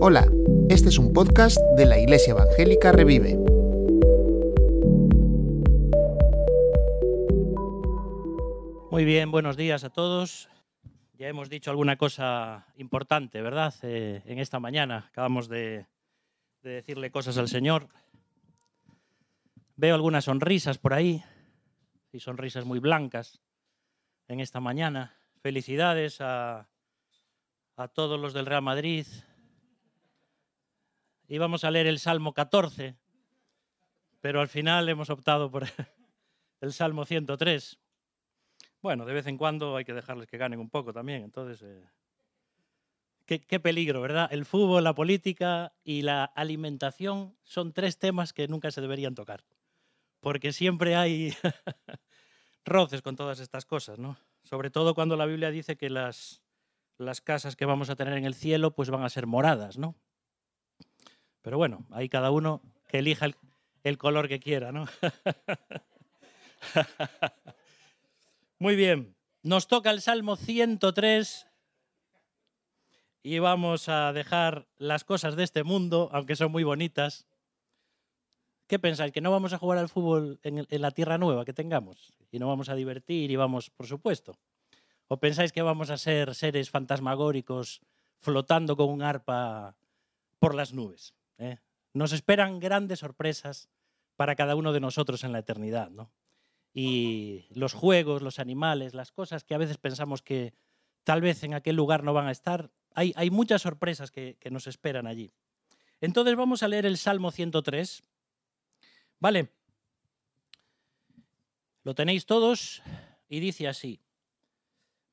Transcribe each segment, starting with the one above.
Hola, este es un podcast de la Iglesia Evangélica Revive. Muy bien, buenos días a todos. Ya hemos dicho alguna cosa importante, ¿verdad? Eh, en esta mañana acabamos de, de decirle cosas al Señor. Veo algunas sonrisas por ahí, y sonrisas muy blancas en esta mañana. Felicidades a, a todos los del Real Madrid. Íbamos a leer el Salmo 14, pero al final hemos optado por el Salmo 103. Bueno, de vez en cuando hay que dejarles que ganen un poco también. Entonces, eh, qué, qué, peligro, ¿verdad? El fútbol, la política y la alimentación son tres temas que nunca se deberían tocar. Porque siempre hay roces con todas estas cosas, ¿no? Sobre todo cuando la Biblia dice que las, las casas que vamos a tener en el cielo pues van a ser moradas, ¿no? Pero bueno, ahí cada uno que elija el, color que quiera, ¿no? Muy bien, nos toca el Salmo 103 y vamos a dejar las cosas de este mundo, aunque son muy bonitas. ¿Qué pensáis? ¿Que no vamos a jugar al fútbol en, en, la tierra nueva que tengamos? Y no vamos a divertir y vamos, por supuesto. ¿O pensáis que vamos a ser seres fantasmagóricos flotando con un arpa por las nubes? ¿eh? Nos esperan grandes sorpresas para cada uno de nosotros en la eternidad, ¿no? y los juegos, los animales, las cosas que a veces pensamos que tal vez en aquel lugar no van a estar, hay, muchas sorpresas que, que, nos esperan allí. Entonces vamos a leer el Salmo 103. ¿Vale? Lo tenéis todos y dice así.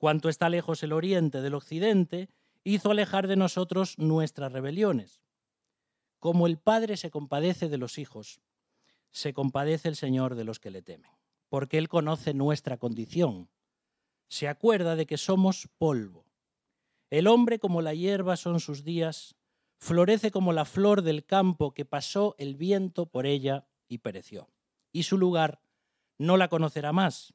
Cuanto está lejos el oriente del occidente, hizo alejar de nosotros nuestras rebeliones. Como el Padre se compadece de los hijos, se compadece el Señor de los que le temen, porque Él conoce nuestra condición. Se acuerda de que somos polvo. El hombre como la hierba son sus días, florece como la flor del campo que pasó el viento por ella y pereció. Y su lugar no la conocerá más.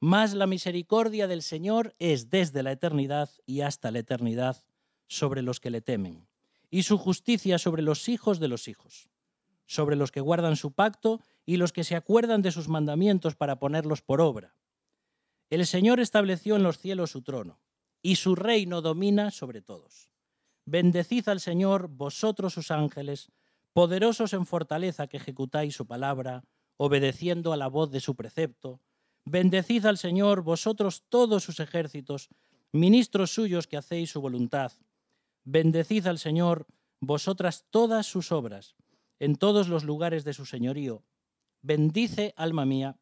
Mas la misericordia del Señor es desde la eternidad y hasta la eternidad sobre los que le temen y su justicia sobre los hijos de los hijos, sobre los que guardan su pacto y los que se acuerdan de sus mandamientos para ponerlos por obra. El Señor estableció en los cielos su trono, y su reino domina sobre todos. Bendecid al Señor vosotros sus ángeles, poderosos en fortaleza que ejecutáis su palabra, obedeciendo a la voz de su precepto. Bendecid al Señor vosotros todos sus ejércitos, ministros suyos que hacéis su voluntad. Bendecid al Señor, vosotras todas sus obras, en todos los lugares de su señorío. Bendice, alma mía,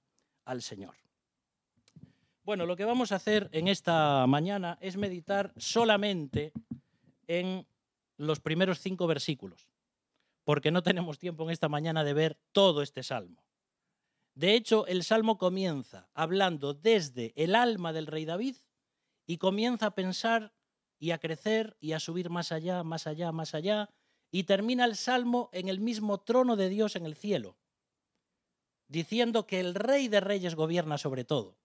al Señor. Bueno, lo que vamos a hacer en esta mañana es meditar solamente en los primeros cinco versículos, porque no tenemos tiempo en esta mañana de ver todo este salmo. De hecho, el salmo comienza hablando desde el alma del rey David y comienza a pensar y a crecer y a subir más allá, más allá, más allá, y termina el salmo en el mismo trono de Dios en el cielo, diciendo que el rey de reyes gobierna sobre todo.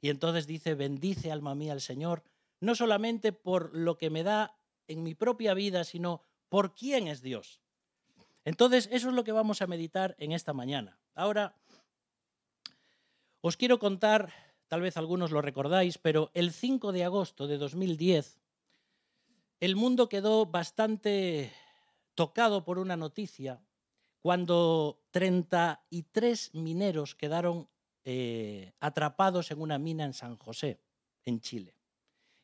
Y entonces dice, bendice alma mía al Señor, no solamente por lo que me da en mi propia vida, sino por quién es Dios. Entonces, eso es lo que vamos a meditar en esta mañana. Ahora, os quiero contar, tal vez algunos lo recordáis, pero el 5 de agosto de 2010 el mundo quedó bastante tocado por una noticia cuando 33 mineros quedaron eh, atrapados en una mina en San José, en Chile.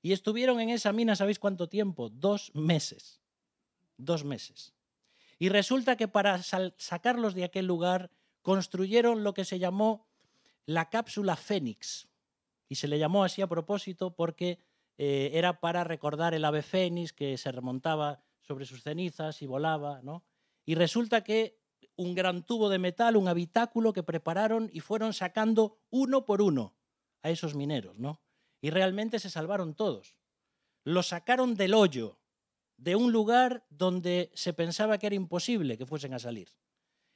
Y estuvieron en esa mina, ¿sabéis cuánto tiempo? Dos meses. Dos meses. Y resulta que para sacarlos de aquel lugar construyeron lo que se llamó la cápsula Fénix. Y se le llamó así a propósito porque eh, era para recordar el ave Fénix que se remontaba sobre sus cenizas y volaba, ¿no? Y resulta que un gran tubo de metal, un habitáculo que prepararon y fueron sacando uno por uno a esos mineros, ¿no? Y realmente se salvaron todos. Los sacaron del hoyo, de un lugar donde se pensaba que era imposible que fuesen a salir.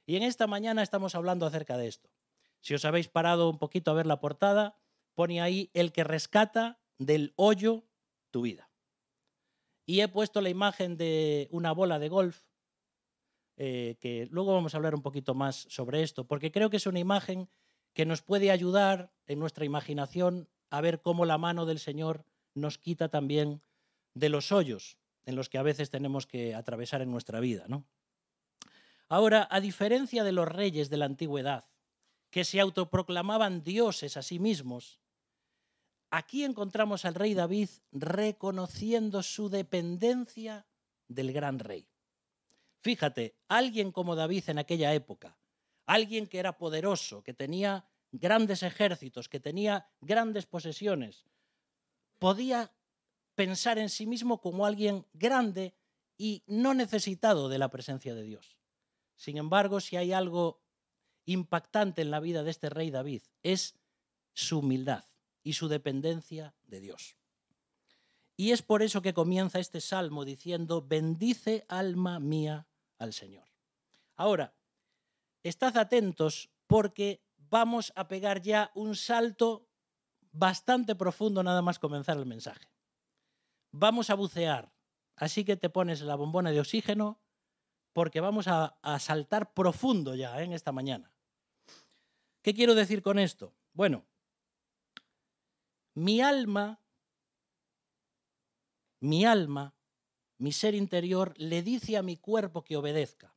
Y en esta mañana estamos hablando acerca de esto. Si os habéis parado un poquito a ver la portada, pone ahí el que rescata del hoyo tu vida. Y he puesto la imagen de una bola de golf, eh, que luego vamos a hablar un poquito más sobre esto, porque creo que es una imagen que nos puede ayudar en nuestra imaginación a ver cómo la mano del Señor nos quita también de los hoyos en los que a veces tenemos que atravesar en nuestra vida. ¿no? Ahora, a diferencia de los reyes de la antigüedad, que se autoproclamaban dioses a sí mismos, aquí encontramos al rey David reconociendo su dependencia del gran rey. Fíjate, alguien como David en aquella época, alguien que era poderoso, que tenía grandes ejércitos, que tenía grandes posesiones, podía pensar en sí mismo como alguien grande y no necesitado de la presencia de Dios. Sin embargo, si hay algo impactante en la vida de este rey David, es su humildad y su dependencia de Dios. Y es por eso que comienza este salmo diciendo, bendice alma mía al Señor. Ahora, estad atentos porque vamos a pegar ya un salto bastante profundo nada más comenzar el mensaje. Vamos a bucear, así que te pones la bombona de oxígeno porque vamos a, saltar profundo ya ¿eh? en esta mañana. ¿Qué quiero decir con esto? Bueno, mi alma, mi alma, mi ser interior le dice a mi cuerpo que obedezca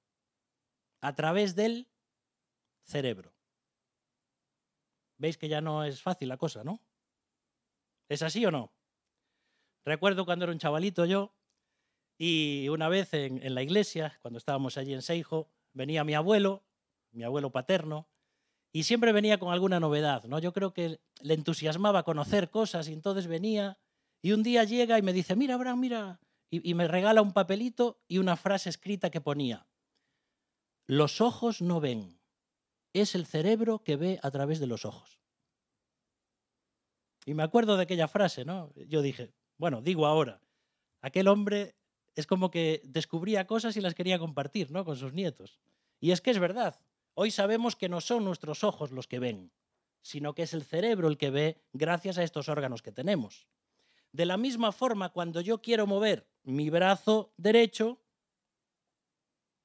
a través del cerebro. Veis que ya no es fácil la cosa, ¿no? ¿Es así o no? Recuerdo cuando era un chavalito yo y una vez en, la iglesia, cuando estábamos allí en Seijo, venía mi abuelo, mi abuelo paterno, y siempre venía con alguna novedad, ¿no? Yo creo que le entusiasmaba conocer cosas y entonces venía y un día llega y me dice, mira, Abraham, mira, y, y me regala un papelito y una frase escrita que ponía, los ojos no ven, es el cerebro que ve a través de los ojos. Y me acuerdo de aquella frase, ¿no? Yo dije, bueno, digo ahora, aquel hombre es como que descubría cosas y las quería compartir, ¿no? Con sus nietos. Y es que es verdad. Hoy sabemos que no son nuestros ojos los que ven, sino que es el cerebro el que ve gracias a estos órganos que tenemos. De la misma forma, cuando yo quiero mover mi brazo derecho,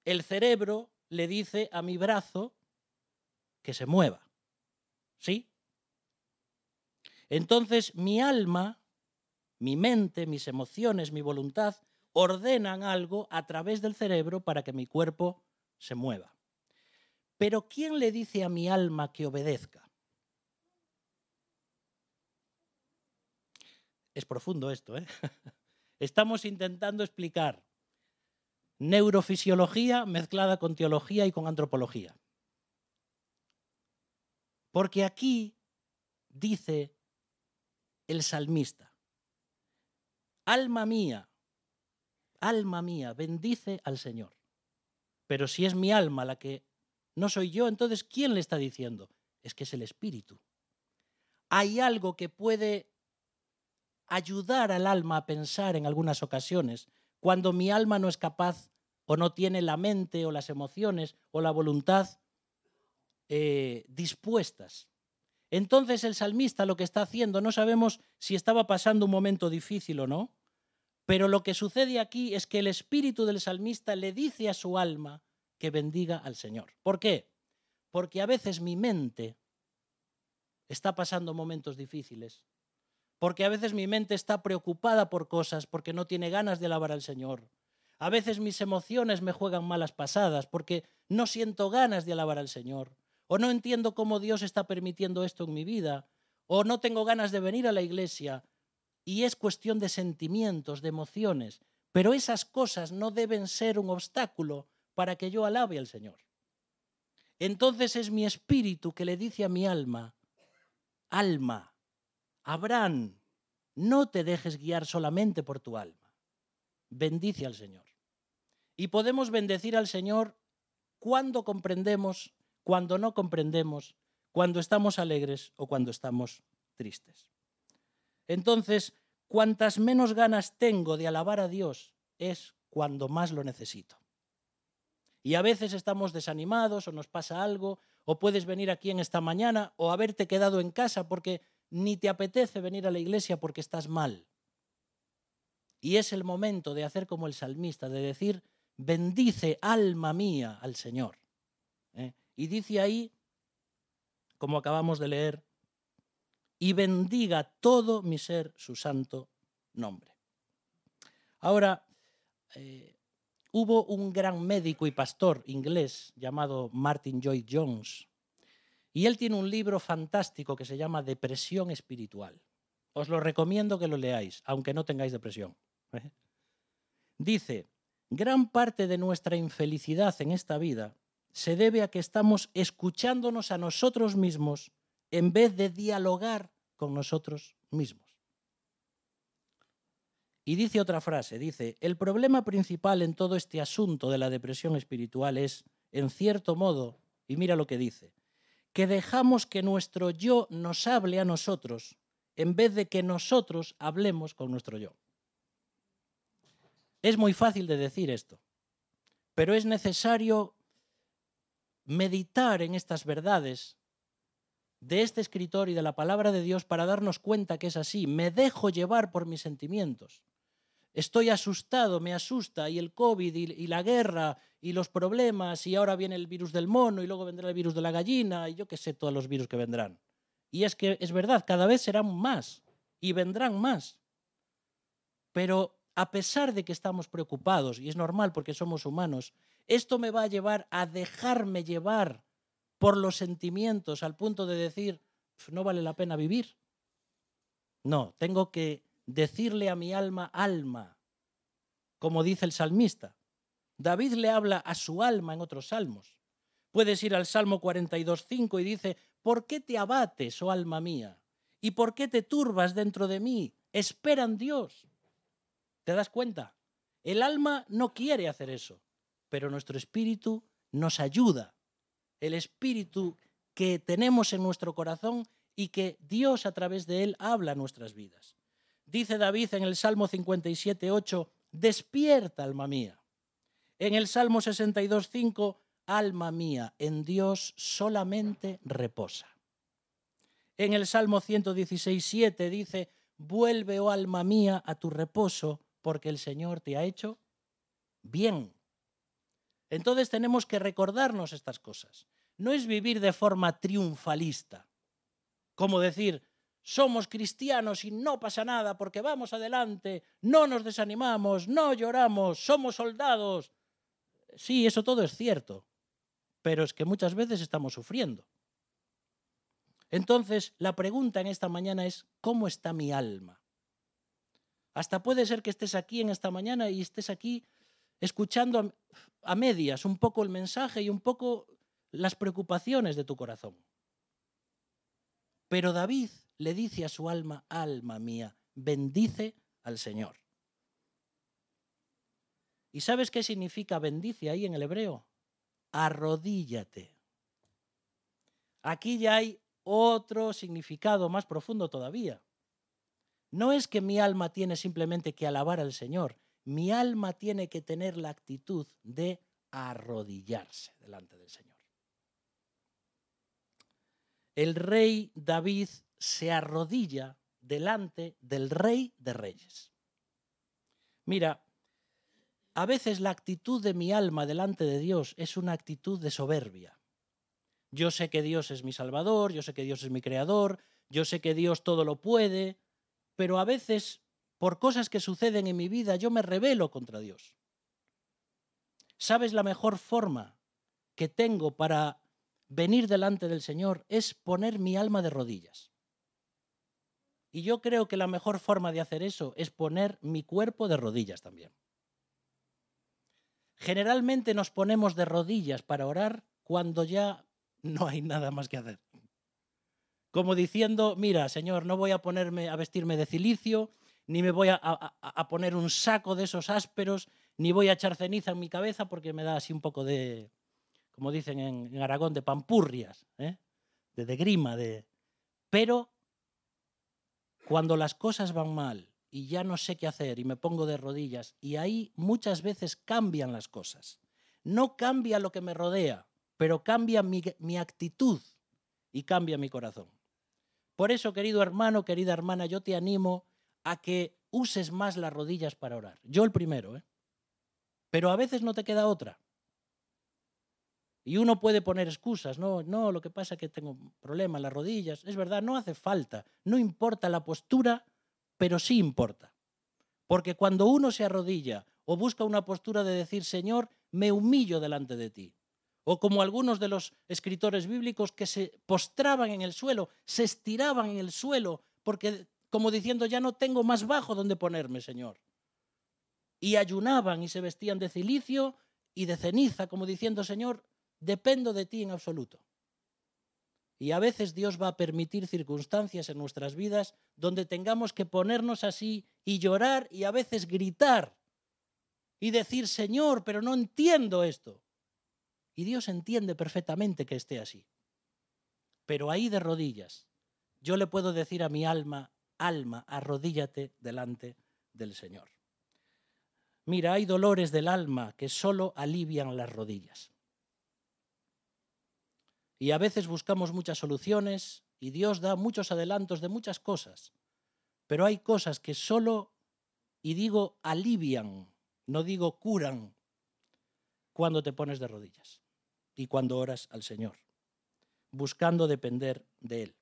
el cerebro le dice a mi brazo que se mueva. ¿Sí? Entonces mi alma, mi mente, mis emociones, mi voluntad ordenan algo a través del cerebro para que mi cuerpo se mueva. Pero ¿quién le dice a mi alma que obedezca? Es profundo esto, ¿eh? Estamos intentando explicar neurofisiología mezclada con teología y con antropología. Porque aquí dice el salmista, alma mía, alma mía, bendice al Señor. Pero si es mi alma la que no soy yo, entonces ¿quién le está diciendo? Es que es el Espíritu. Hay algo que puede ayudar al alma a pensar en algunas ocasiones cuando mi alma no es capaz o no tiene la mente o las emociones o la voluntad eh, dispuestas. Entonces el salmista lo que está haciendo, no sabemos si estaba pasando un momento difícil o no, pero lo que sucede aquí es que el espíritu del salmista le dice a su alma que bendiga al Señor. ¿Por qué? Porque a veces mi mente está pasando momentos difíciles, porque a veces mi mente está preocupada por cosas, porque no tiene ganas de alabar al Señor. A veces mis emociones me juegan malas pasadas porque no siento ganas de alabar al Señor. O no entiendo cómo Dios está permitiendo esto en mi vida. O no tengo ganas de venir a la iglesia. Y es cuestión de sentimientos, de emociones. Pero esas cosas no deben ser un obstáculo para que yo alabe al Señor. Entonces es mi espíritu que le dice a mi alma, alma, Abraham, no te dejes guiar solamente por tu alma. Bendice al Señor. Y podemos bendecir al Señor cuando comprendemos, cuando no comprendemos, cuando estamos alegres o cuando estamos tristes. Entonces, cuantas menos ganas tengo de alabar a Dios es cuando más lo necesito. Y a veces estamos desanimados o nos pasa algo, o puedes venir aquí en esta mañana o haberte quedado en casa porque ni te apetece venir a la iglesia porque estás mal. Y es el momento de hacer como el salmista, de decir, bendice alma mía al Señor. ¿eh? Y dice ahí, como acabamos de leer, y bendiga todo mi ser su santo nombre. Ahora, eh, hubo un gran médico y pastor inglés llamado Martin Lloyd Jones, y él tiene un libro fantástico que se llama Depresión Espiritual. Os lo recomiendo que lo leáis, aunque no tengáis depresión. ¿eh? Dice, gran parte de nuestra infelicidad en esta vida se debe a que estamos escuchándonos a nosotros mismos en vez de dialogar con nosotros mismos. Y dice otra frase, dice, el problema principal en todo este asunto de la depresión espiritual es, en cierto modo, y mira lo que dice, que dejamos que nuestro yo nos hable a nosotros en vez de que nosotros hablemos con nuestro yo. Es muy fácil de decir esto, pero es necesario meditar en estas verdades de este escritor y de la palabra de Dios para darnos cuenta que es así. Me dejo llevar por mis sentimientos. Estoy asustado, me asusta, y el COVID, y, la guerra, y los problemas, y ahora viene el virus del mono, y luego vendrá el virus de la gallina, y yo qué sé, todos los virus que vendrán. Y es que es verdad, cada vez serán más, y vendrán más. Pero a pesar de que estamos preocupados, y es normal porque somos humanos, esto me va a llevar a dejarme llevar por los sentimientos al punto de decir, no vale la pena vivir. No, tengo que decirle a mi alma, alma, como dice el salmista. David le habla a su alma en otros salmos. Puedes ir al Salmo 42.5 y dice, ¿por qué te abates, oh alma mía? ¿Y por qué te turbas dentro de mí? Espera en Dios. ¿Te das cuenta? El alma no quiere hacer eso, pero nuestro espíritu nos ayuda. El espíritu que tenemos en nuestro corazón y que Dios a través de él habla a nuestras vidas. Dice David en el Salmo 57, 8, despierta, alma mía. En el Salmo 62, 5, alma mía, en Dios solamente reposa. En el Salmo 116, 7 dice, vuelve, oh alma mía, a tu reposo, porque el Señor te ha hecho bien. Entonces tenemos que recordarnos estas cosas. No es vivir de forma triunfalista, como decir, somos cristianos y no pasa nada porque vamos adelante, no nos desanimamos, no lloramos, somos soldados. Sí, eso todo es cierto, pero es que muchas veces estamos sufriendo. Entonces, la pregunta en esta mañana es, ¿cómo está mi alma? Hasta puede ser que estés aquí en esta mañana y estés aquí escuchando a, medias un poco el mensaje y un poco las preocupaciones de tu corazón. Pero David le dice a su alma, alma mía, bendice al Señor. ¿Y sabes qué significa bendice ahí en el hebreo? Arrodíllate. Aquí ya hay otro significado más profundo todavía. No es que mi alma tiene simplemente que alabar al Señor, mi alma tiene que tener la actitud de arrodillarse delante del Señor. El rey David se arrodilla delante del rey de reyes. Mira, a veces la actitud de mi alma delante de Dios es una actitud de soberbia. Yo sé que Dios es mi Salvador, yo sé que Dios es mi Creador, yo sé que Dios todo lo puede, pero a veces, por cosas que suceden en mi vida, yo me rebelo contra Dios. ¿Sabes la mejor forma que tengo para venir delante del Señor? Es poner mi alma de rodillas. Y yo creo que la mejor forma de hacer eso es poner mi cuerpo de rodillas también. Generalmente nos ponemos de rodillas para orar cuando ya no hay nada más que hacer. Como diciendo, mira, Señor, no voy a ponerme a vestirme de cilicio, ni me voy a, a, poner un saco de esos ásperos, ni voy a echar ceniza en mi cabeza porque me da así un poco de, como dicen en, Aragón, de pampurrias, ¿eh? de, grima, de... Pero cuando las cosas van mal y ya no sé qué hacer y me pongo de rodillas y ahí muchas veces cambian las cosas. No cambia lo que me rodea, pero cambia mi, mi actitud y cambia mi corazón. Por eso, querido hermano, querida hermana, yo te animo a que uses más las rodillas para orar. Yo el primero, ¿eh? Pero a veces no te queda otra. Y uno puede poner excusas, no, no, lo que pasa es que tengo problemas en las rodillas. Es verdad, no hace falta, no importa la postura, pero sí importa. Porque cuando uno se arrodilla o busca una postura de decir, Señor, me humillo delante de ti, o como algunos de los escritores bíblicos que se postraban en el suelo, se estiraban en el suelo, porque como diciendo, ya no tengo más bajo donde ponerme, Señor. Y ayunaban y se vestían de cilicio y de ceniza, como diciendo, Señor, dependo de ti en absoluto. Y a veces Dios va a permitir circunstancias en nuestras vidas donde tengamos que ponernos así y llorar y a veces gritar y decir, Señor, pero no entiendo esto. Y Dios entiende perfectamente que esté así. Pero ahí de rodillas, yo le puedo decir a mi alma, alma, arrodíllate delante del Señor. Mira, hay dolores del alma que solo alivian las rodillas. Y a veces buscamos muchas soluciones y Dios da muchos adelantos de muchas cosas. Pero hay cosas que solo, y digo, alivian, no digo curan, cuando te pones de rodillas y cuando oras al Señor, buscando depender de Él.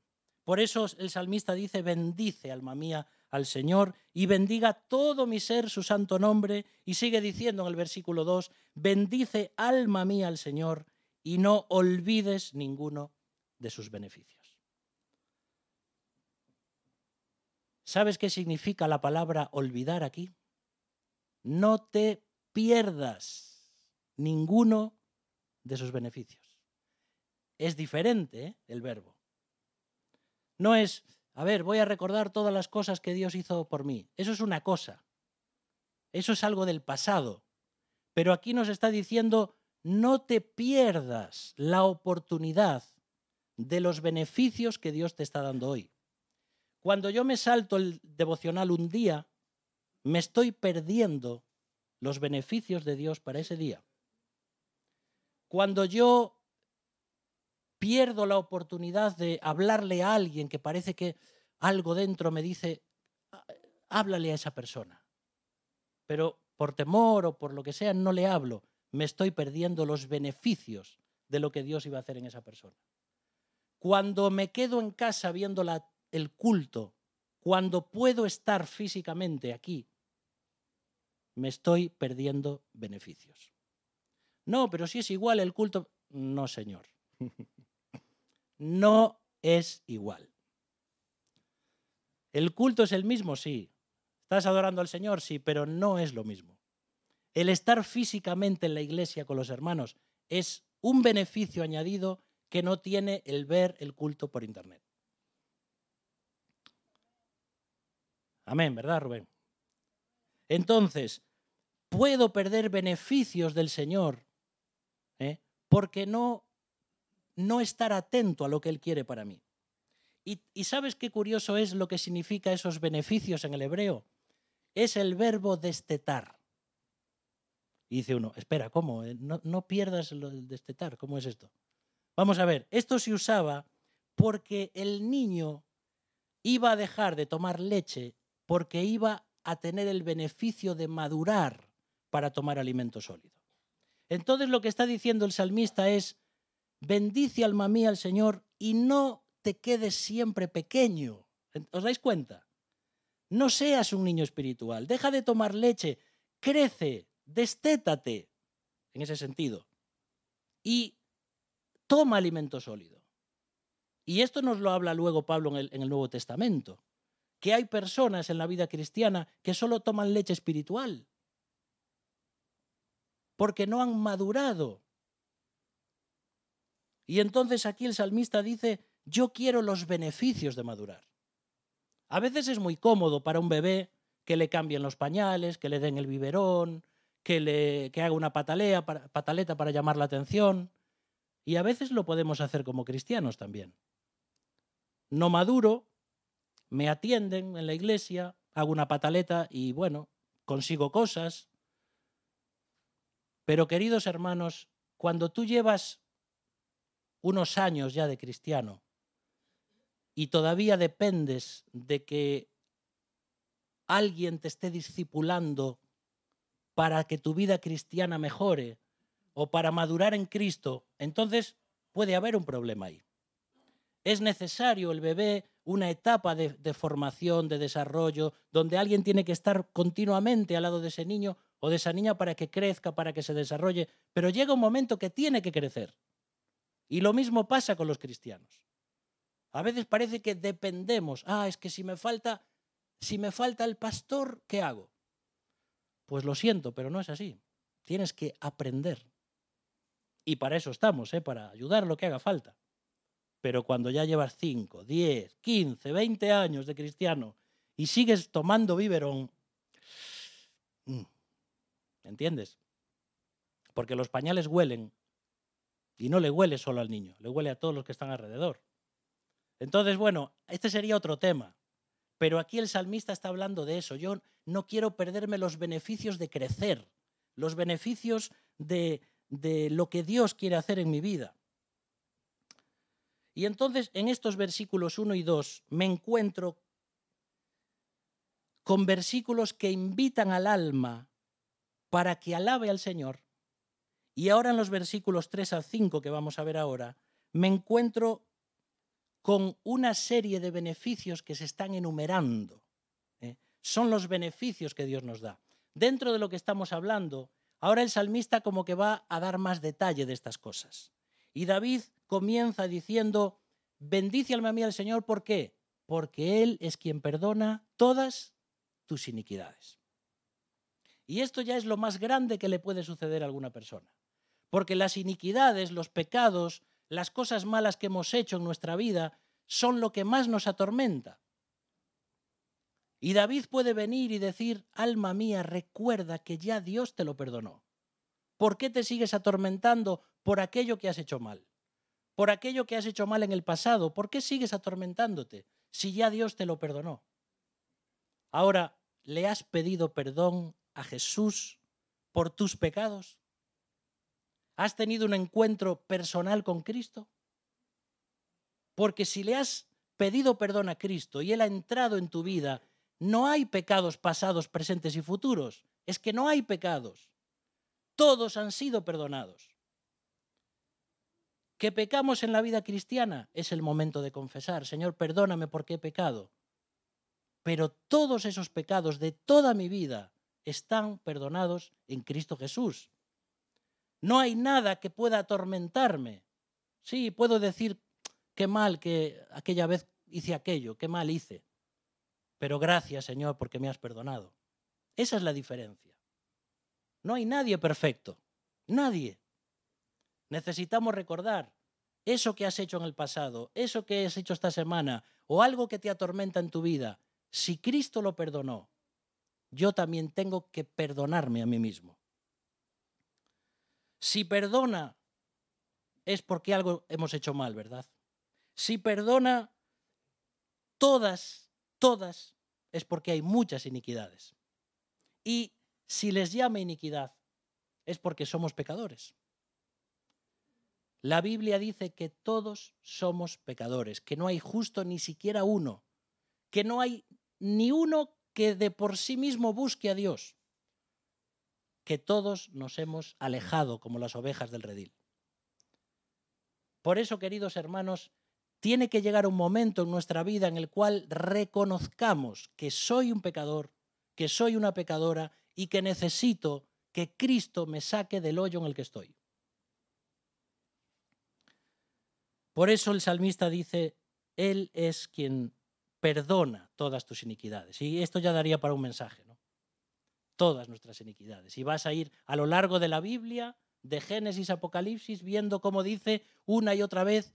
Por eso el salmista dice, bendice, alma mía, al Señor y bendiga todo mi ser su santo nombre. Y sigue diciendo en el versículo 2, bendice, alma mía, al Señor y no olvides ninguno de sus beneficios. ¿Sabes qué significa la palabra olvidar aquí? No te pierdas ninguno de sus beneficios. Es diferente ¿eh? el verbo. No es, a ver, voy a recordar todas las cosas que Dios hizo por mí. Eso es una cosa. Eso es algo del pasado. Pero aquí nos está diciendo, no te pierdas la oportunidad de los beneficios que Dios te está dando hoy. Cuando yo me salto el devocional un día, me estoy perdiendo los beneficios de Dios para ese día. Cuando yo pierdo la oportunidad de hablarle a alguien que parece que algo dentro me dice, háblale a esa persona. Pero por temor o por lo que sea no le hablo, me estoy perdiendo los beneficios de lo que Dios iba a hacer en esa persona. Cuando me quedo en casa viendo el culto, cuando puedo estar físicamente aquí, me estoy perdiendo beneficios. No, pero si es igual el culto, no, señor. no es igual. ¿El culto es el mismo? Sí. ¿Estás adorando al Señor? Sí, pero no es lo mismo. El estar físicamente en la iglesia con los hermanos es un beneficio añadido que no tiene el ver el culto por Internet. Amén, ¿verdad, Rubén? Entonces, puedo perder beneficios del Señor ¿eh? porque no no estar atento a lo que Él quiere para mí. Y, sabes qué curioso es lo que significa esos beneficios en el hebreo. Es el verbo destetar. Y dice uno, espera, ¿cómo? Eh, no, no pierdas el destetar, ¿cómo es esto? Vamos a ver, esto se usaba porque el niño iba a dejar de tomar leche porque iba a tener el beneficio de madurar para tomar alimento sólido. Entonces lo que está diciendo el salmista es, bendice alma mía al Señor y no te quedes siempre pequeño. ¿Os dais cuenta? No seas un niño espiritual, deja de tomar leche, crece, destétate. en ese sentido. Y toma alimento sólido. Y esto nos lo habla luego Pablo en el, en el Nuevo Testamento, que hay personas en la vida cristiana que solo toman leche espiritual, porque no han madurado. Y entonces aquí el salmista dice, yo quiero los beneficios de madurar. A veces es muy cómodo para un bebé que le cambien los pañales, que le den el biberón, que, le, que haga una patalea, pataleta para llamar la atención. Y a veces lo podemos hacer como cristianos también. No maduro, me atienden en la iglesia, hago una pataleta y bueno, consigo cosas. Pero queridos hermanos, cuando tú llevas unos años ya de cristiano y todavía dependes de que alguien te esté discipulando para que tu vida cristiana mejore o para madurar en Cristo, entonces puede haber un problema ahí. Es necesario el bebé una etapa de, formación, de desarrollo, donde alguien tiene que estar continuamente al lado de ese niño o de esa niña para que crezca, para que se desarrolle, pero llega un momento que tiene que crecer. Y lo mismo pasa con los cristianos. A veces parece que dependemos. Ah, es que si me falta, si me falta el pastor, ¿qué hago? Pues lo siento, pero no es así. Tienes que aprender. Y para eso estamos, ¿eh? para ayudar lo que haga falta. Pero cuando ya llevas 5, 10, 15, 20 años de cristiano y sigues tomando biberón, mm, ¿entiendes? Porque los pañales huelen y no le huele solo al niño, le huele a todos los que están alrededor. Entonces, bueno, este sería otro tema. Pero aquí el salmista está hablando de eso. Yo no quiero perderme los beneficios de crecer, los beneficios de, de lo que Dios quiere hacer en mi vida. Y entonces en estos versículos 1 y 2 me encuentro con versículos que invitan al alma para que alabe al Señor. Y ahora en los versículos 3 al 5 que vamos a ver ahora, me encuentro con una serie de beneficios que se están enumerando. ¿eh? Son los beneficios que Dios nos da. Dentro de lo que estamos hablando, ahora el salmista como que va a dar más detalle de estas cosas. Y David comienza diciendo, bendice alma mía al Señor, ¿por qué? Porque Él es quien perdona todas tus iniquidades. Y esto ya es lo más grande que le puede suceder a alguna persona. Porque las iniquidades, los pecados, las cosas malas que hemos hecho en nuestra vida son lo que más nos atormenta. Y David puede venir y decir, alma mía, recuerda que ya Dios te lo perdonó. ¿Por qué te sigues atormentando por aquello que has hecho mal? Por aquello que has hecho mal en el pasado. ¿Por qué sigues atormentándote si ya Dios te lo perdonó? Ahora, ¿le has pedido perdón a Jesús por tus pecados? ¿Has tenido un encuentro personal con Cristo? Porque si le has pedido perdón a Cristo y Él ha entrado en tu vida, no hay pecados pasados, presentes y futuros. Es que no hay pecados. Todos han sido perdonados. ¿Que pecamos en la vida cristiana? Es el momento de confesar, Señor, perdóname porque he pecado. Pero todos esos pecados de toda mi vida están perdonados en Cristo Jesús. No hay nada que pueda atormentarme. Sí, puedo decir qué mal que aquella vez hice aquello, qué mal hice. Pero gracias, Señor, porque me has perdonado. Esa es la diferencia. No hay nadie perfecto. Nadie. Necesitamos recordar eso que has hecho en el pasado, eso que has hecho esta semana o algo que te atormenta en tu vida. Si Cristo lo perdonó, yo también tengo que perdonarme a mí mismo. Si perdona, es porque algo hemos hecho mal, ¿verdad? Si perdona todas, todas, es porque hay muchas iniquidades. Y si les llama iniquidad, es porque somos pecadores. La Biblia dice que todos somos pecadores, que no hay justo ni siquiera uno, que no hay ni uno que de por sí mismo busque a Dios que todos nos hemos alejado como las ovejas del redil. Por eso, queridos hermanos, tiene que llegar un momento en nuestra vida en el cual reconozcamos que soy un pecador, que soy una pecadora y que necesito que Cristo me saque del hoyo en el que estoy. Por eso el salmista dice, Él es quien perdona todas tus iniquidades. Y esto ya daría para un mensaje. Todas nuestras iniquidades. Y vas a ir a lo largo de la Biblia, de Génesis Apocalipsis, viendo cómo dice una y otra vez,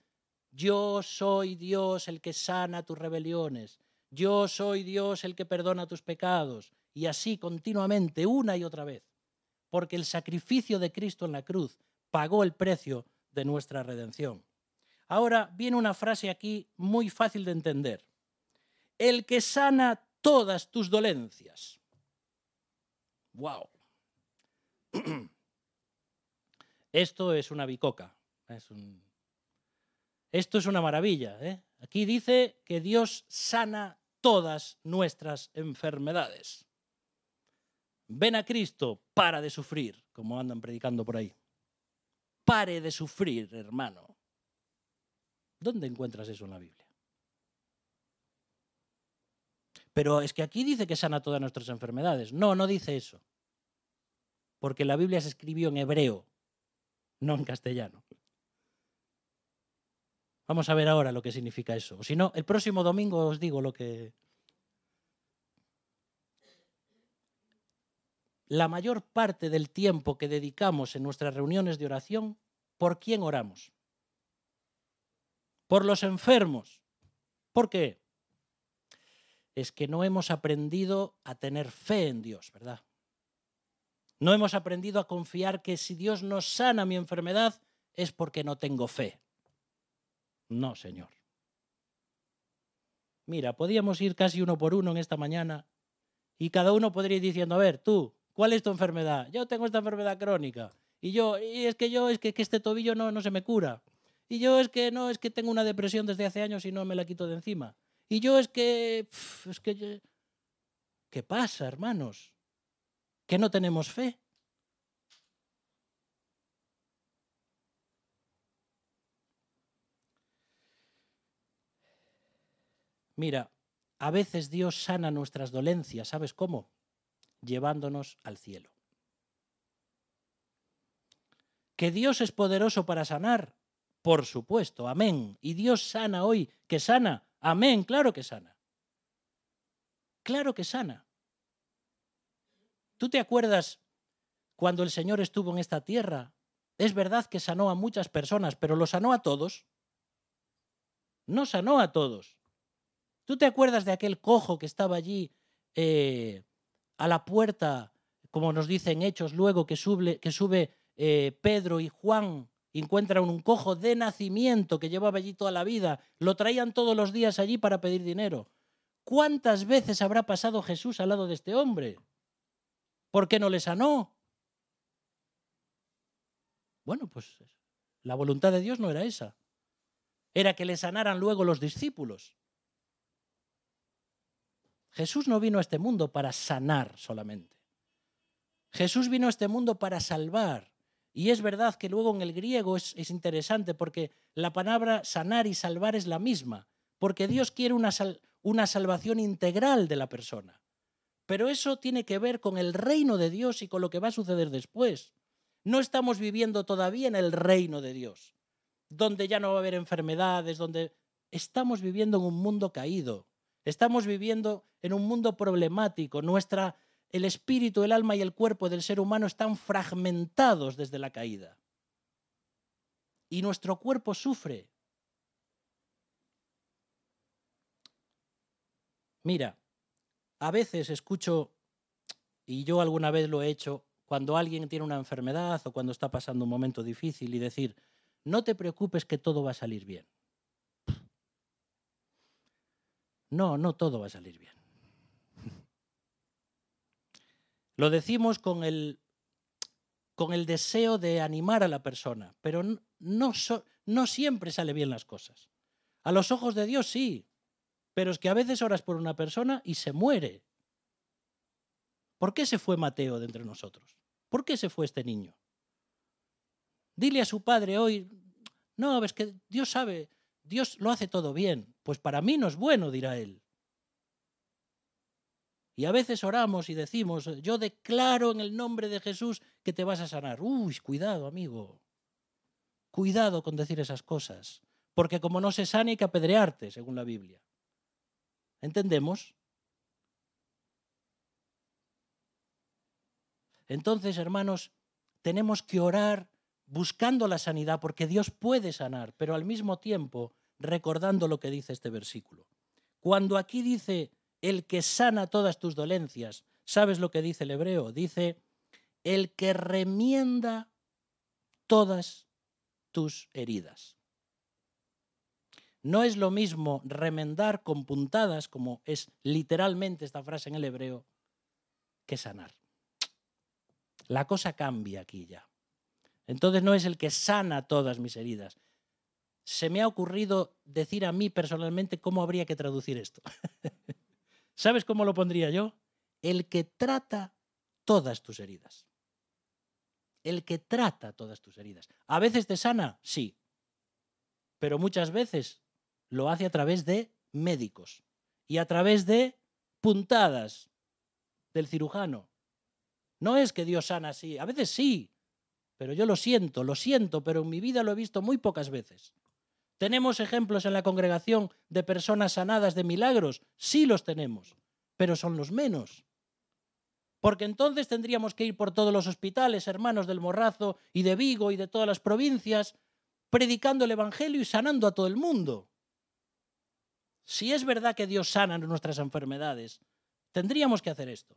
yo soy Dios el que sana tus rebeliones, yo soy Dios el que perdona tus pecados, y así continuamente, una y otra vez, porque el sacrificio de Cristo en la cruz pagó el precio de nuestra redención. Ahora viene una frase aquí muy fácil de entender. El que sana todas tus dolencias. ¡Wow! Esto es una bicoca. Esto es una maravilla. ¿eh? Aquí dice que Dios sana todas nuestras enfermedades. Ven a Cristo, para de sufrir, como andan predicando por ahí. Pare de sufrir, hermano. ¿Dónde encuentras eso en la Biblia? Pero es que aquí dice que sana todas nuestras enfermedades. No, no dice eso. Porque la Biblia se escribió en hebreo, no en castellano. Vamos a ver ahora lo que significa eso. O si no, el próximo domingo os digo lo que... La mayor parte del tiempo que dedicamos en nuestras reuniones de oración, ¿por quién oramos? por los enfermos. ¿Por qué? Es que no hemos aprendido a tener fe en Dios, ¿verdad? No hemos aprendido a confiar que si Dios nos sana mi enfermedad es porque no tengo fe. No, Señor. Mira, podíamos ir casi uno por uno en esta mañana y cada uno podría ir diciendo, a ver, tú, ¿cuál es tu enfermedad? Yo tengo esta enfermedad crónica. Y yo, y es que yo, es que, que este tobillo no, no se me cura. Y yo es que no, es que tengo una depresión desde hace años y no me la quito de encima. Y yo es que, es que, ¿qué pasa, hermanos? ¿Que no tenemos fe? Mira, a veces Dios sana nuestras dolencias, ¿sabes cómo? Llevándonos al cielo. Que Dios es poderoso para sanar, por supuesto, amén. Y Dios sana hoy, que sana, amén, claro que sana. Claro que sana. ¿Tú te acuerdas cuando el Señor estuvo en esta tierra? Es verdad que sanó a muchas personas, pero ¿lo sanó a todos? No sanó a todos. ¿Tú te acuerdas de aquel cojo que estaba allí eh, a la puerta, como nos dicen Hechos luego, que sube, que sube eh, Pedro y Juan encuentran un cojo de nacimiento que llevaba allí toda la vida, lo traían todos los días allí para pedir dinero. ¿Cuántas veces habrá pasado Jesús al lado de este hombre? ¿Por qué no le sanó? Bueno, pues la voluntad de Dios no era esa. Era que le sanaran luego los discípulos. Jesús no vino a este mundo para sanar solamente. Jesús vino a este mundo para salvar. Y es verdad que luego en el griego es, interesante porque la palabra sanar y salvar es la misma, porque Dios quiere una, una salvación integral de la persona. Pero eso tiene que ver con el reino de Dios y con lo que va a suceder después. No estamos viviendo todavía en el reino de Dios, donde ya no va a haber enfermedades, donde estamos viviendo en un mundo caído, estamos viviendo en un mundo problemático. Nuestra el espíritu, el alma y el cuerpo del ser humano están fragmentados desde la caída. Y nuestro cuerpo sufre. Mira, a veces escucho, y yo alguna vez lo he hecho, cuando alguien tiene una enfermedad o cuando está pasando un momento difícil y decir, no te preocupes que todo va a salir bien. No, no todo va a salir bien. Lo decimos con el, con el deseo de animar a la persona, pero no, siempre sale bien las cosas. A los ojos de Dios sí, pero es que a veces oras por una persona y se muere. ¿Por qué se fue Mateo de entre nosotros? ¿Por qué se fue este niño? Dile a su padre hoy, no, es que Dios sabe, Dios lo hace todo bien. Pues para mí no es bueno, dirá él. Y a veces oramos y decimos, yo declaro en el nombre de Jesús que te vas a sanar. Uy, cuidado, amigo. Cuidado con decir esas cosas, porque como no se sana hay que apedrearte, según la Biblia. ¿Entendemos? Entonces, hermanos, tenemos que orar buscando la sanidad, porque Dios puede sanar, pero al mismo tiempo recordando lo que dice este versículo. Cuando aquí dice el que sana todas tus dolencias, ¿sabes lo que dice el hebreo? Dice el que remienda todas tus heridas. No es lo mismo remendar con puntadas, como es literalmente esta frase en el hebreo, que sanar. La cosa cambia aquí ya. Entonces no es el que sana todas mis heridas. Se me ha ocurrido decir a mí personalmente cómo habría que traducir esto. ¿Sabes cómo lo pondría yo? El que trata todas tus heridas. El que trata todas tus heridas. ¿A veces te sana? Sí. Pero muchas veces lo hace a través de médicos y a través de puntadas del cirujano. No es que Dios sana así, a veces sí, pero yo lo siento, lo siento, pero en mi vida lo he visto muy pocas veces. ¿Tenemos ejemplos en la congregación de personas sanadas de milagros? Sí los tenemos, pero son los menos. Porque entonces tendríamos que ir por todos los hospitales, hermanos del Morrazo y de Vigo y de todas las provincias, predicando el Evangelio y sanando a todo el mundo. Si es verdad que Dios sana nuestras enfermedades, tendríamos que hacer esto.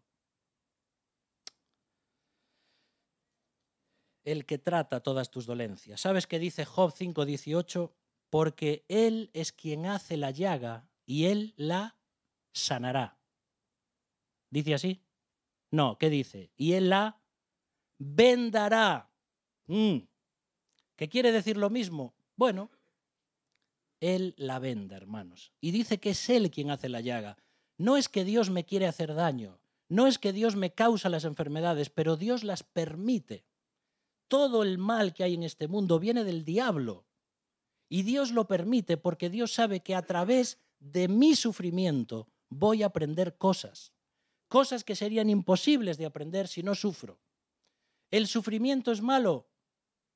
El que trata todas tus dolencias. ¿Sabes qué dice Job 5:18? Porque Él es quien hace la llaga y Él la sanará. ¿Dice así? No, ¿qué dice? Y Él la vendará. Mm. ¿Qué quiere decir lo mismo? Bueno, él la venda, hermanos. Y dice que es Él quien hace la llaga. No es que Dios me quiere hacer daño, no es que Dios me causa las enfermedades, pero Dios las permite. Todo el mal que hay en este mundo viene del diablo. Y Dios lo permite porque Dios sabe que a través de mi sufrimiento voy a aprender cosas. Cosas que serían imposibles de aprender si no sufro. ¿El sufrimiento es malo?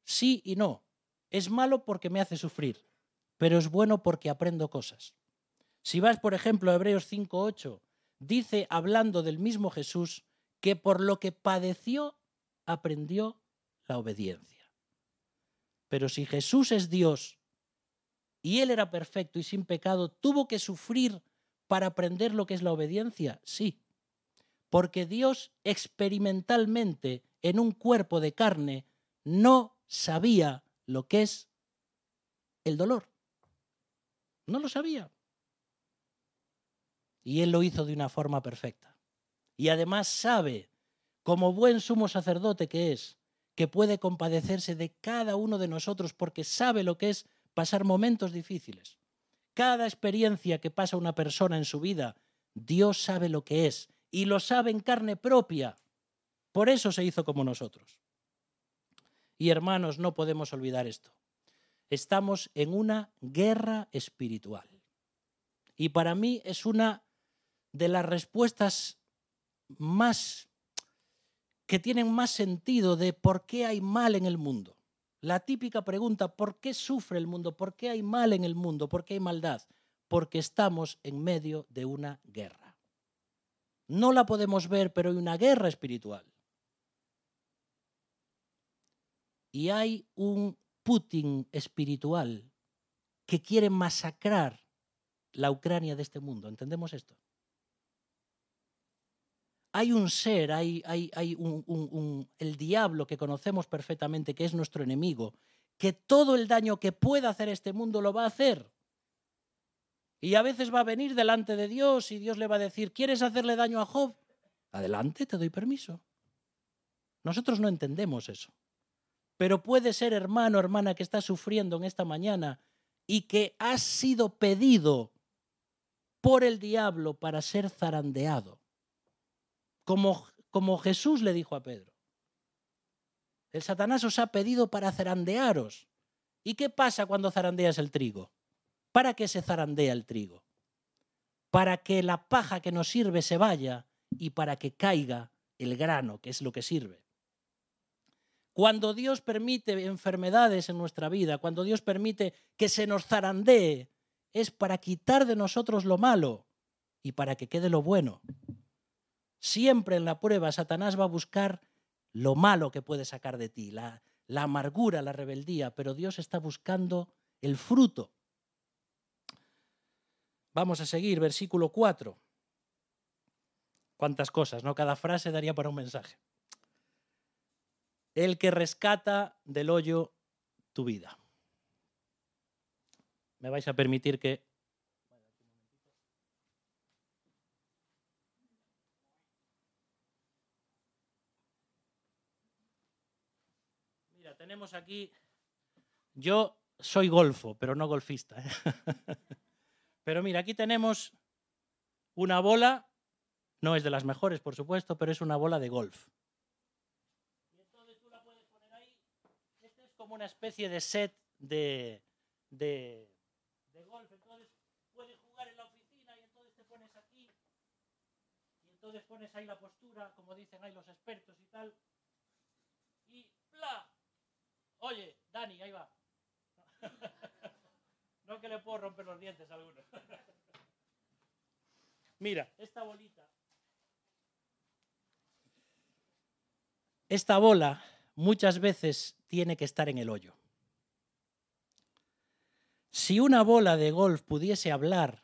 Sí y no. Es malo porque me hace sufrir pero es bueno porque aprendo cosas. Si vas, por ejemplo, a Hebreos 5.8, dice, hablando del mismo Jesús, que por lo que padeció, aprendió la obediencia. Pero si Jesús es Dios y Él era perfecto y sin pecado, ¿tuvo que sufrir para aprender lo que es la obediencia? Sí. Porque Dios experimentalmente, en un cuerpo de carne, no sabía lo que es el dolor. No lo sabía. Y él lo hizo de una forma perfecta. Y además sabe, como buen sumo sacerdote que es, que puede compadecerse de cada uno de nosotros porque sabe lo que es pasar momentos difíciles. Cada experiencia que pasa una persona en su vida, Dios sabe lo que es y lo sabe en carne propia. Por eso se hizo como nosotros. Y hermanos, no podemos olvidar esto estamos en una guerra espiritual. Y para mí es una de las respuestas más que tienen más sentido de por qué hay mal en el mundo. La típica pregunta, ¿por qué sufre el mundo? ¿Por qué hay mal en el mundo? ¿Por qué hay maldad? Porque estamos en medio de una guerra. No la podemos ver, pero hay una guerra espiritual. Y hay un Putin espiritual que quiere masacrar la Ucrania de este mundo. ¿Entendemos esto? Hay un ser, hay, hay, un, el diablo que conocemos perfectamente, que es nuestro enemigo, que todo el daño que pueda hacer este mundo lo va a hacer. Y a veces va a venir delante de Dios y Dios le va a decir, ¿quieres hacerle daño a Job? Adelante, te doy permiso. Nosotros no entendemos eso. Pero puede ser hermano, hermana, que está sufriendo en esta mañana y que ha sido pedido por el diablo para ser zarandeado. Como, como Jesús le dijo a Pedro. El Satanás os ha pedido para zarandearos. ¿Y qué pasa cuando zarandeas el trigo? ¿Para qué se zarandea el trigo? Para que la paja que nos sirve se vaya y para que caiga el grano, que es lo que sirve. Cuando Dios permite enfermedades en nuestra vida, cuando Dios permite que se nos zarandee, es para quitar de nosotros lo malo y para que quede lo bueno. Siempre en la prueba Satanás va a buscar lo malo que puede sacar de ti, la, amargura, la rebeldía, pero Dios está buscando el fruto. Vamos a seguir, versículo 4. Cuántas cosas, ¿no? Cada frase daría para un mensaje. El que rescata del hoyo tu vida. Me vais a permitir que tenemos aquí. Yo soy golfo, pero no golfista. ¿eh? pero mira, aquí tenemos una bola, no es de las mejores, por supuesto, pero es una bola de golf. Y entonces tú la puedes poner ahí. Este es como una especie de set de, de, de golf. Entonces puedes jugar en la oficina y entonces te pones aquí. Y entonces pones ahí la postura, como dicen ahí los expertos y tal. Y ¡pla! Oye, Dani, ahí va. No que le puedo romper los dientes a alguno. Mira, esta bolita. Esta bola muchas veces tiene que estar en el hoyo. Si una bola de golf pudiese hablar,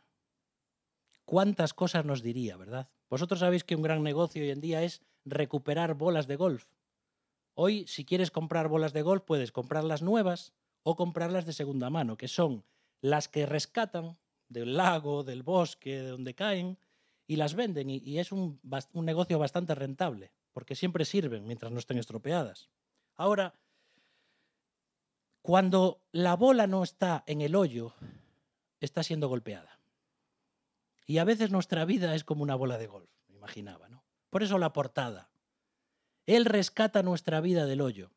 ¿cuántas cosas nos diría, verdad? Vosotros sabéis que un gran negocio hoy en día es recuperar bolas de golf. Hoy, si quieres comprar bolas de golf, puedes comprarlas nuevas o comprarlas de segunda mano, que son las que rescatan del lago, del bosque, de donde caen, y las venden. Y, es un, un negocio bastante rentable, porque siempre sirven mientras no estén estropeadas. Ahora, cuando la bola no está en el hoyo, está siendo golpeada. Y a veces nuestra vida es como una bola de golf, me imaginaba, ¿no? Por eso la portada. Él rescata nuestra vida del hoyo.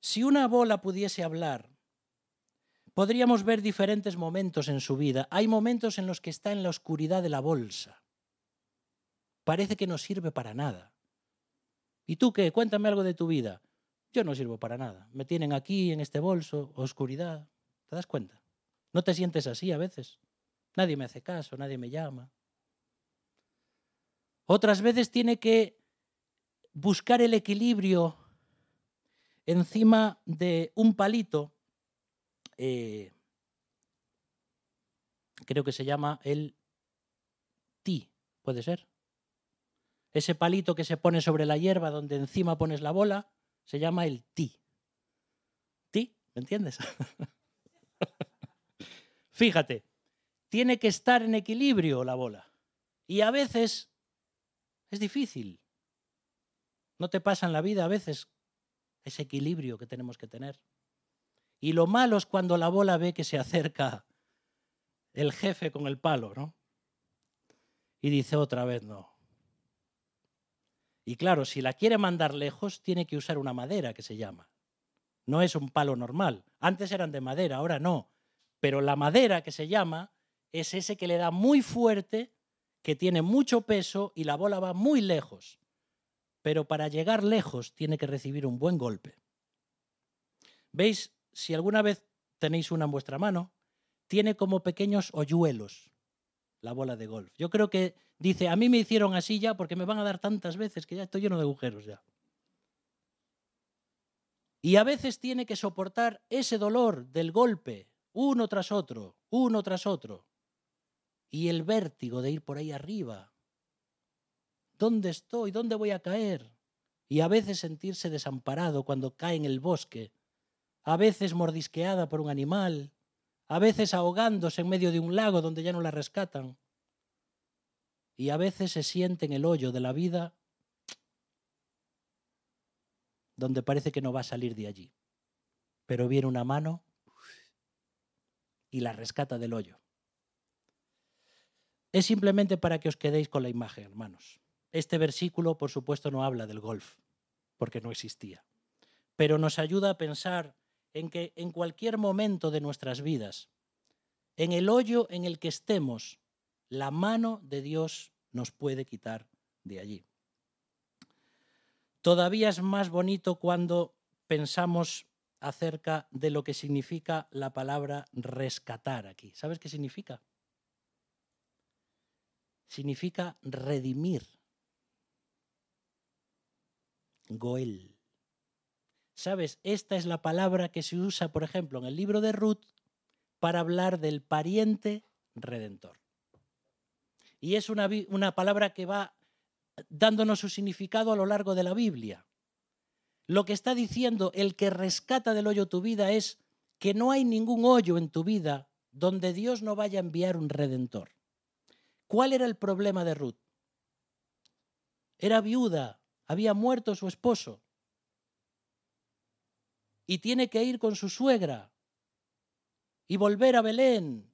Si una bola pudiese hablar, podríamos ver diferentes momentos en su vida. Hay momentos en los que está en la oscuridad de la bolsa. Parece que no sirve para nada. ¿Y tú qué? Cuéntame algo de tu vida. Yo no sirvo para nada. Me tienen aquí, en este bolso, oscuridad. ¿Te das cuenta? ¿No te sientes así a veces? Nadie me hace caso, nadie me llama. Otras veces tiene que buscar el equilibrio encima de un palito, eh, creo que se llama el ti, ¿puede ser? Ese palito que se pone sobre la hierba donde encima pones la bola, se llama el ti. ¿Ti? ¿Me entiendes? Fíjate, tiene que estar en equilibrio la bola. Y a veces es difícil. ¿No te pasa en la vida a veces ese equilibrio que tenemos que tener? Y lo malo es cuando la bola ve que se acerca el jefe con el palo, ¿no? Y dice otra vez no. Y claro, si la quiere mandar lejos, tiene que usar una madera que se llama. No es un palo normal. Antes eran de madera, ahora no. Pero la madera que se llama es ese que le da muy fuerte, que tiene mucho peso y la bola va muy lejos pero para llegar lejos tiene que recibir un buen golpe. ¿Veis? Si alguna vez tenéis una en vuestra mano, tiene como pequeños hoyuelos la bola de golf. Yo creo que dice, a mí me hicieron así ya porque me van a dar tantas veces que ya estoy lleno de agujeros ya. Y a veces tiene que soportar ese dolor del golpe, uno tras otro, uno tras otro. Y el vértigo de ir por ahí arriba, ¿Dónde estoy? ¿Dónde voy a caer? Y a veces sentirse desamparado cuando cae en el bosque, a veces mordisqueada por un animal, a veces ahogándose en medio de un lago donde ya no la rescatan. Y a veces se siente en el hoyo de la vida donde parece que no va a salir de allí. Pero viene una mano y la rescata del hoyo. Es simplemente para que os quedéis con la imagen, hermanos. Este versículo, por supuesto, no habla del golf, porque no existía, pero nos ayuda a pensar en que en cualquier momento de nuestras vidas, en el hoyo en el que estemos, la mano de Dios nos puede quitar de allí. Todavía es más bonito cuando pensamos acerca de lo que significa la palabra rescatar aquí. ¿Sabes qué significa? Significa redimir. Goel. ¿Sabes? Esta es la palabra que se usa, por ejemplo, en el libro de Ruth para hablar del pariente redentor. Y es una, una palabra que va dándonos su significado a lo largo de la Biblia. Lo que está diciendo el que rescata del hoyo tu vida es que no hay ningún hoyo en tu vida donde Dios no vaya a enviar un redentor. ¿Cuál era el problema de Ruth? Era viuda, había muerto su esposo y tiene que ir con su suegra y volver a Belén.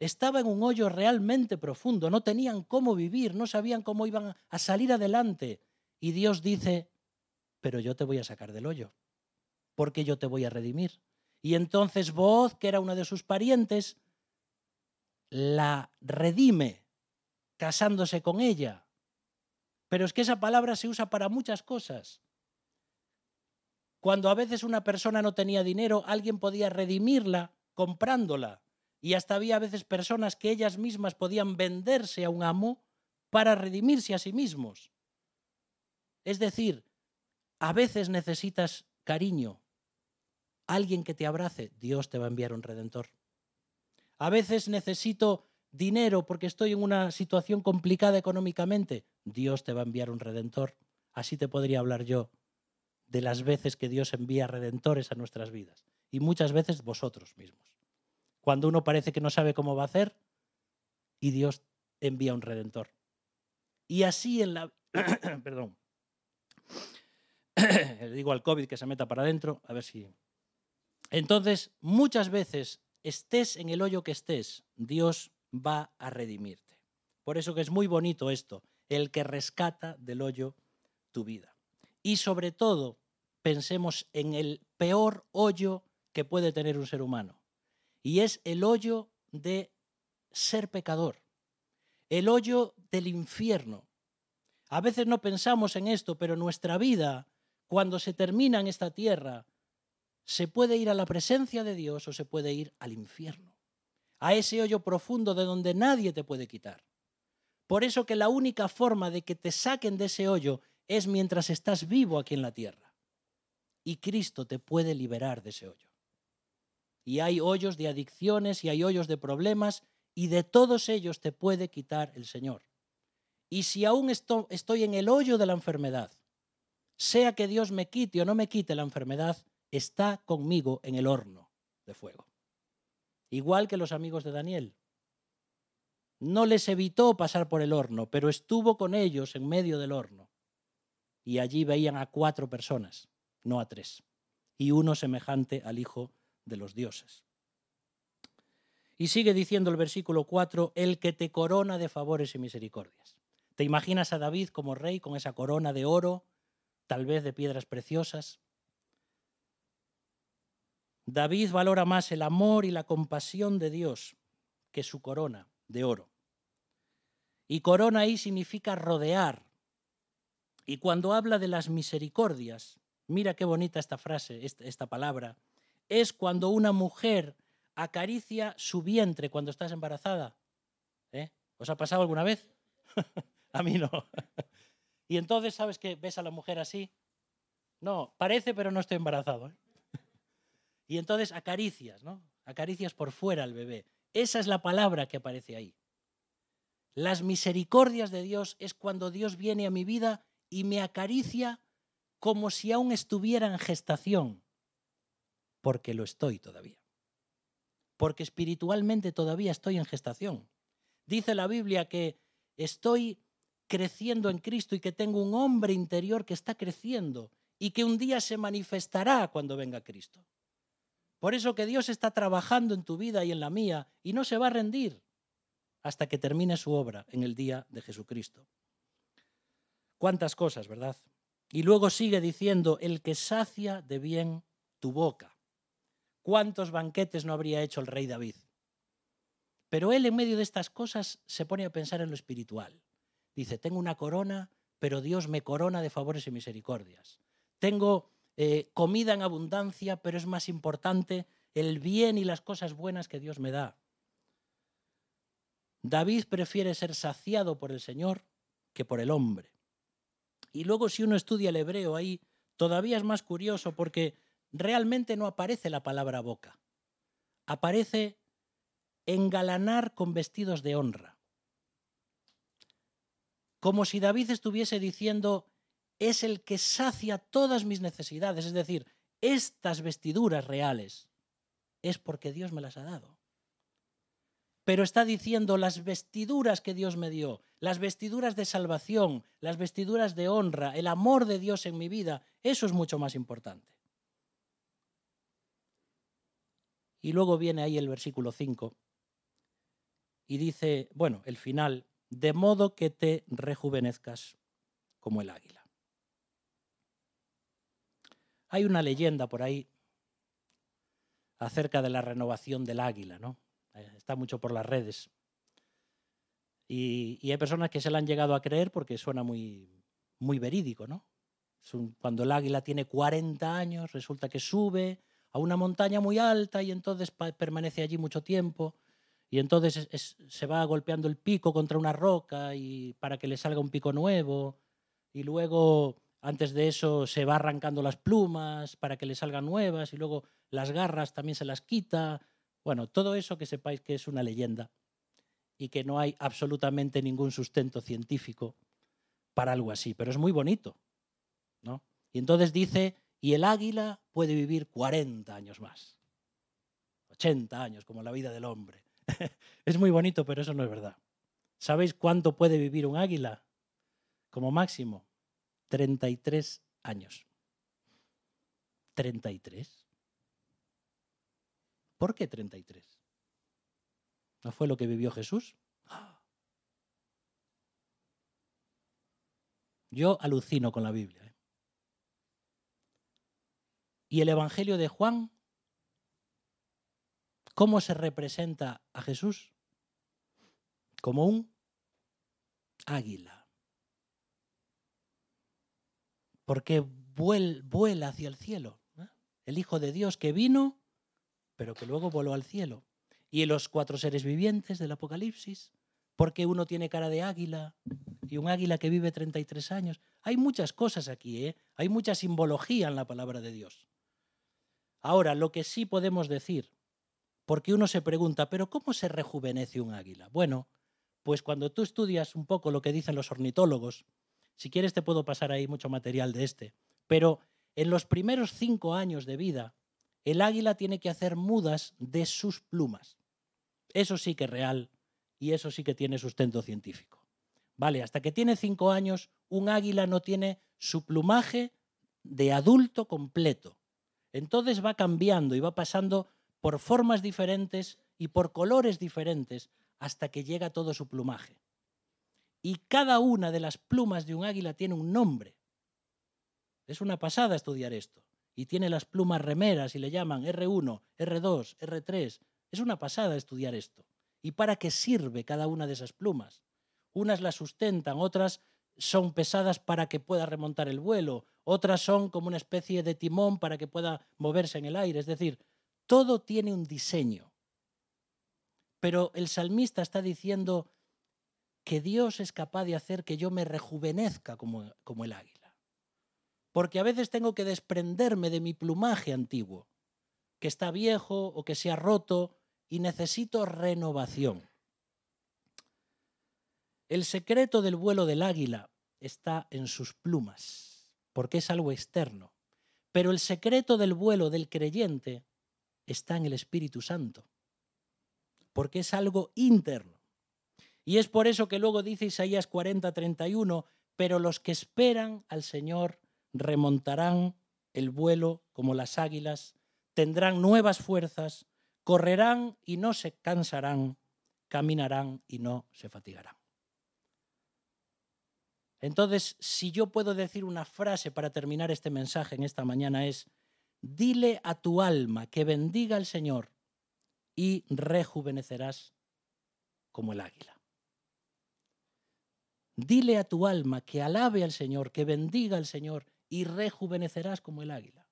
Estaba en un hoyo realmente profundo, no tenían cómo vivir, no sabían cómo iban a salir adelante. Y Dios dice, pero yo te voy a sacar del hoyo, porque yo te voy a redimir. Y entonces Boaz, que era uno de sus parientes, la redime casándose con ella. Pero es que esa palabra se usa para muchas cosas. Cuando a veces una persona no tenía dinero, alguien podía redimirla comprándola. Y hasta había a veces personas que ellas mismas podían venderse a un amo para redimirse a sí mismos. Es decir, a veces necesitas cariño, alguien que te abrace, Dios te va a enviar un redentor. A veces necesito dinero porque estoy en una situación complicada económicamente, Dios te va a enviar un redentor. Así te podría hablar yo de las veces que Dios envía redentores a nuestras vidas. Y muchas veces vosotros mismos. Cuando uno parece que no sabe cómo va a hacer y Dios envía un redentor. Y así en la... perdón. Le digo al COVID que se meta para adentro, a ver si... Entonces, muchas veces, estés en el hoyo que estés, Dios va a redimirte. Por eso que es muy bonito esto, el que rescata del hoyo tu vida. Y sobre todo, pensemos en el peor hoyo que puede tener un ser humano. Y es el hoyo de ser pecador, el hoyo del infierno. A veces no pensamos en esto, pero nuestra vida cuando se termina en esta tierra, se puede ir a la presencia de Dios o se puede ir al infierno, a ese hoyo profundo de donde nadie te puede quitar. Por eso que la única forma de que te saquen de ese hoyo es mientras estás vivo aquí en la tierra. Y Cristo te puede liberar de ese hoyo. Y hay hoyos de adicciones y hay hoyos de problemas y de todos ellos te puede quitar el Señor. Y si aún estoy en el hoyo de la enfermedad, sea que Dios me quite o no me quite la enfermedad, está conmigo en el horno de fuego. Igual que los amigos de Daniel. No les evitó pasar por el horno, pero estuvo con ellos en medio del horno. Y allí veían a cuatro personas, no a tres, y uno semejante al Hijo de los dioses. Y sigue diciendo el versículo 4, el que te corona de favores y misericordias. ¿Te imaginas a David como rey con esa corona de oro tal vez de piedras preciosas. David valora más el amor y la compasión de Dios que su corona de oro. Y corona ahí significa rodear. Y cuando habla de las misericordias, mira qué bonita esta frase, esta, palabra, es cuando una mujer acaricia su vientre cuando estás embarazada. ¿Eh? ¿Os ha pasado alguna vez? A mí no. Y entonces, ¿sabes que ves a la mujer así? No, parece, pero no estoy embarazado. ¿eh? Y entonces acaricias, ¿no? Acaricias por fuera al bebé. Esa es la palabra que aparece ahí. Las misericordias de Dios es cuando Dios viene a mi vida y me acaricia como si aún estuviera en gestación, porque lo estoy todavía. Porque espiritualmente todavía estoy en gestación. Dice la Biblia que estoy creciendo en Cristo y que tengo un hombre interior que está creciendo y que un día se manifestará cuando venga Cristo. Por eso que Dios está trabajando en tu vida y en la mía y no se va a rendir hasta que termine su obra en el día de Jesucristo. Cuántas cosas, ¿verdad? Y luego sigue diciendo, el que sacia de bien tu boca. ¿Cuántos banquetes no habría hecho el rey David? Pero él en medio de estas cosas se pone a pensar en lo espiritual. Dice, tengo una corona, pero Dios me corona de favores y misericordias. Tengo eh, comida en abundancia, pero es más importante el bien y las cosas buenas que Dios me da. David prefiere ser saciado por el Señor que por el hombre. Y luego si uno estudia el hebreo ahí, todavía es más curioso porque realmente no aparece la palabra boca. Aparece engalanar con vestidos de honra. Como si David estuviese diciendo, es el que sacia todas mis necesidades, es decir, estas vestiduras reales es porque Dios me las ha dado. Pero está diciendo las vestiduras que Dios me dio, las vestiduras de salvación, las vestiduras de honra, el amor de Dios en mi vida, eso es mucho más importante. Y luego viene ahí el versículo 5 y dice, bueno, el final, de modo que te rejuvenezcas como el águila. Hay una leyenda por ahí acerca de la renovación del águila, ¿no? Eh, está mucho por las redes. Y, hay personas que se la han llegado a creer porque suena muy, muy verídico, ¿no? cuando el águila tiene 40 años, resulta que sube a una montaña muy alta y entonces permanece allí mucho tiempo y entonces se va golpeando el pico contra una roca y para que le salga un pico nuevo y luego antes de eso se va arrancando las plumas para que le salgan nuevas y luego las garras también se las quita bueno, todo eso que sepáis que es una leyenda y que no hay absolutamente ningún sustento científico para algo así, pero es muy bonito, ¿no? Y entonces dice, y el águila puede vivir 40 años más, 80 años, como la vida del hombre. es muy bonito, pero eso no es verdad. ¿Sabéis cuánto puede vivir un águila? Como máximo, 33 años. 33. ¿Por qué 33? ¿No fue lo que vivió Jesús? Yo alucino con la Biblia. ¿eh? ¿Y el Evangelio de Juan? ¿Cómo se representa a Jesús? Como un águila. Porque vuela hacia el cielo. ¿eh? El Hijo de Dios que vino pero que luego voló al cielo. Y los cuatro seres vivientes del Apocalipsis, porque uno tiene cara de águila y un águila que vive 33 años. Hay muchas cosas aquí, ¿eh? hay mucha simbología en la palabra de Dios. Ahora, lo que sí podemos decir, porque uno se pregunta, pero ¿cómo se rejuvenece un águila? Bueno, pues cuando tú estudias un poco lo que dicen los ornitólogos, si quieres te puedo pasar ahí mucho material de este, pero en los primeros cinco años de vida, el águila tiene que hacer mudas de sus plumas. Eso sí que es real y eso sí que tiene sustento científico. Vale, hasta que tiene cinco años, un águila no tiene su plumaje de adulto completo. Entonces va cambiando y va pasando por formas diferentes y por colores diferentes hasta que llega todo su plumaje. Y cada una de las plumas de un águila tiene un nombre. Es una pasada estudiar esto y tiene las plumas remeras y le llaman R1, R2, R3. Es una pasada estudiar esto. ¿Y para qué sirve cada una de esas plumas? Unas las sustentan, otras son pesadas para que pueda remontar el vuelo, otras son como una especie de timón para que pueda moverse en el aire. Es decir, todo tiene un diseño. Pero el salmista está diciendo que Dios es capaz de hacer que yo me rejuvenezca como, como el águila porque a veces tengo que desprenderme de mi plumaje antiguo, que está viejo o que se ha roto y necesito renovación. El secreto del vuelo del águila está en sus plumas, porque es algo externo. Pero el secreto del vuelo del creyente está en el Espíritu Santo, porque es algo interno. Y es por eso que luego dice Isaías 40, 31, pero los que esperan al Señor remontarán el vuelo como las águilas, tendrán nuevas fuerzas, correrán y no se cansarán, caminarán y no se fatigarán. Entonces, si yo puedo decir una frase para terminar este mensaje en esta mañana es, dile a tu alma que bendiga al Señor y rejuvenecerás como el águila. Dile a tu alma que alabe al Señor, que bendiga al Señor y rejuvenecerás como el águila.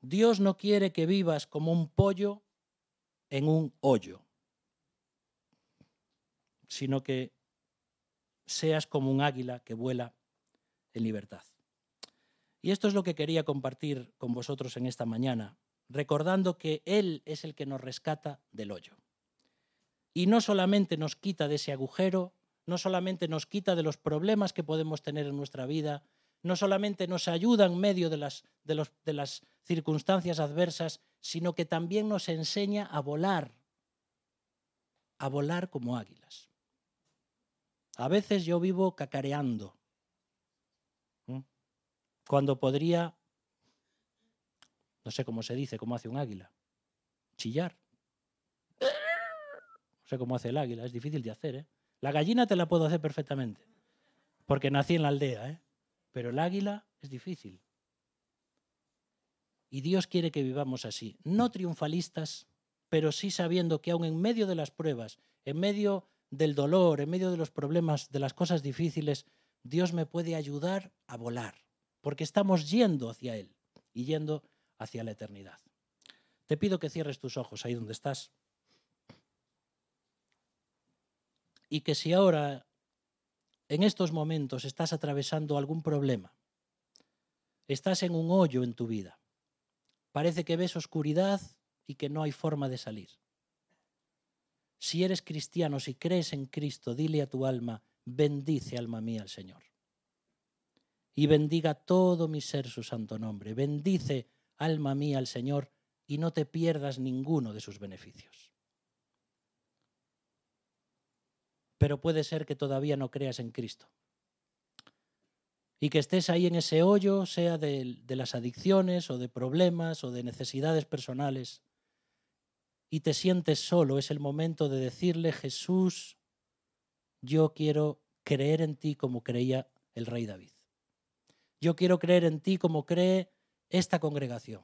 Dios no quiere que vivas como un pollo en un hoyo, sino que seas como un águila que vuela en libertad. Y esto es lo que quería compartir con vosotros en esta mañana, recordando que Él es el que nos rescata del hoyo. Y no solamente nos quita de ese agujero, no solamente nos quita de los problemas que podemos tener en nuestra vida, no solamente nos ayuda en medio de las, circunstancias adversas, sino que también nos enseña a volar, a volar como águilas. A veces yo vivo cacareando, cuando podría, no sé cómo se dice, cómo hace un águila, chillar. Sé cómo hace el águila, es difícil de hacer. ¿eh? La gallina te la puedo hacer perfectamente, porque nací en la aldea, ¿eh? pero el águila es difícil. Y Dios quiere que vivamos así, no triunfalistas, pero sí sabiendo que aun en medio de las pruebas, en medio del dolor, en medio de los problemas, de las cosas difíciles, Dios me puede ayudar a volar, porque estamos yendo hacia Él y yendo hacia la eternidad. Te pido que cierres tus ojos ahí donde estás y que si ahora, en estos momentos, estás atravesando algún problema, estás en un hoyo en tu vida, parece que ves oscuridad y que no hay forma de salir. Si eres cristiano, si crees en Cristo, dile a tu alma, bendice alma mía al Señor. Y bendiga todo mi ser su santo nombre. Bendice alma mía al Señor y no te pierdas ninguno de sus beneficios. Pero puede ser que todavía no creas en Cristo. Y que estés ahí en ese hoyo, sea de, las adicciones o de problemas o de necesidades personales, y te sientes solo, es el momento de decirle, Jesús, yo quiero creer en ti como creía el rey David. Yo quiero creer en ti como cree esta congregación.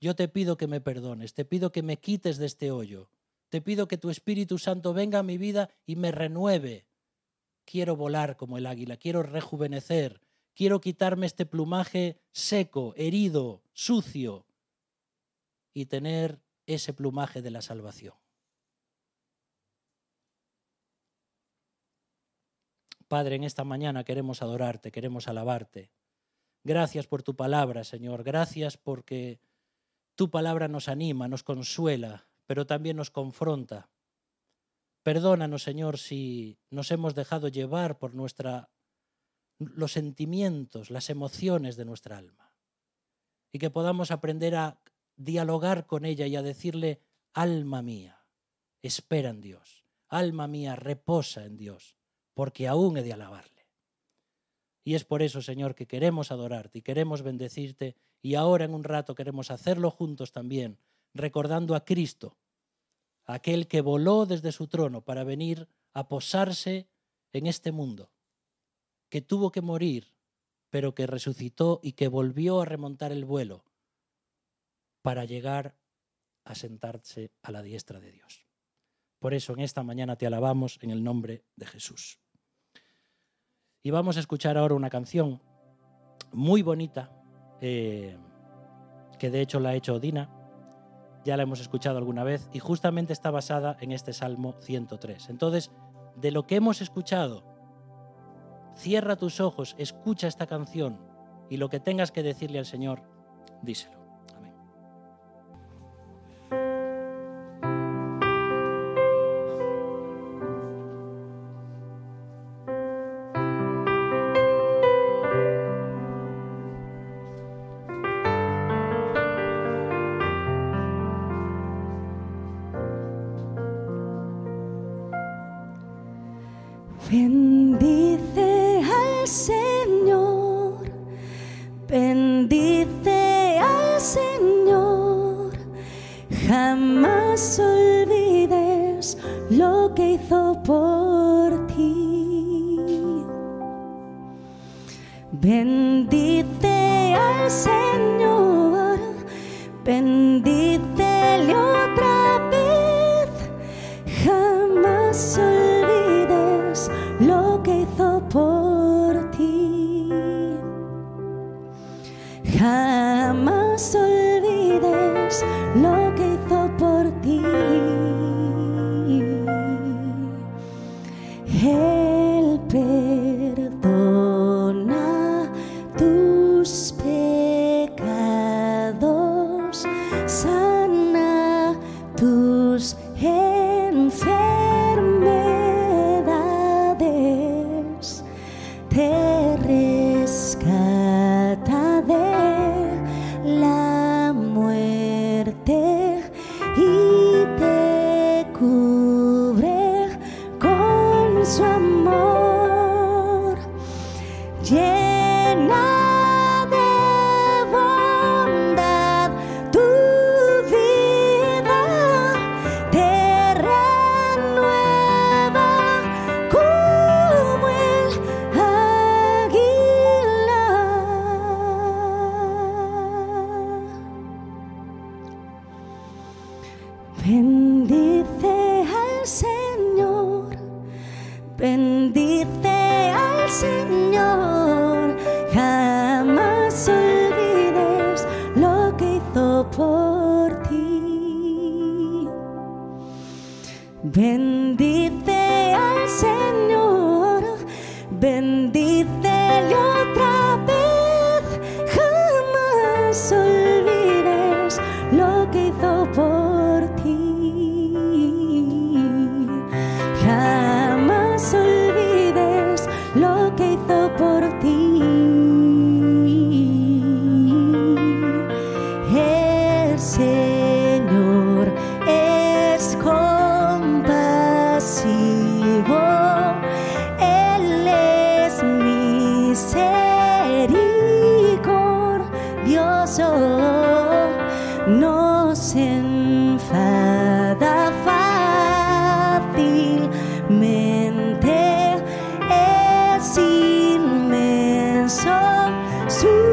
Yo te pido que me perdones, te pido que me quites de este hoyo, te pido que tu Espíritu Santo venga a mi vida y me renueve. Quiero volar como el águila, quiero rejuvenecer, quiero quitarme este plumaje seco, herido, sucio y tener ese plumaje de la salvación. Padre, en esta mañana queremos adorarte, queremos alabarte. Gracias por tu palabra, Señor. Gracias porque tu palabra nos anima, nos consuela, pero también nos confronta. Perdónanos, Señor, si nos hemos dejado llevar por nuestra los sentimientos, las emociones de nuestra alma. Y que podamos aprender a dialogar con ella y a decirle, alma mía, espera en Dios. Alma mía, reposa en Dios, porque aún he de alabarle. Y es por eso, Señor, que queremos adorarte y queremos bendecirte y ahora en un rato queremos hacerlo juntos también, recordando a Cristo, aquel que voló desde su trono para venir a posarse en este mundo, que tuvo que morir, pero que resucitó y que volvió a remontar el vuelo para llegar a sentarse a la diestra de Dios. Por eso en esta mañana te alabamos en el nombre de Jesús. Y vamos a escuchar ahora una canción muy bonita, eh, que de hecho la ha hecho Dina, ya la hemos escuchado alguna vez y justamente está basada en este Salmo 103. Entonces, de lo que hemos escuchado, cierra tus ojos, escucha esta canción y lo que tengas que decirle al Señor, díselo. song.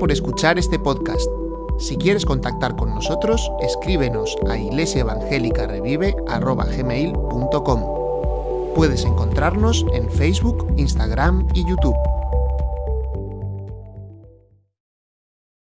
por escuchar este podcast. Si quieres contactar con nosotros, escríbenos a iglesiaevangelicarevive.com. Puedes encontrarnos en Facebook, Instagram y YouTube.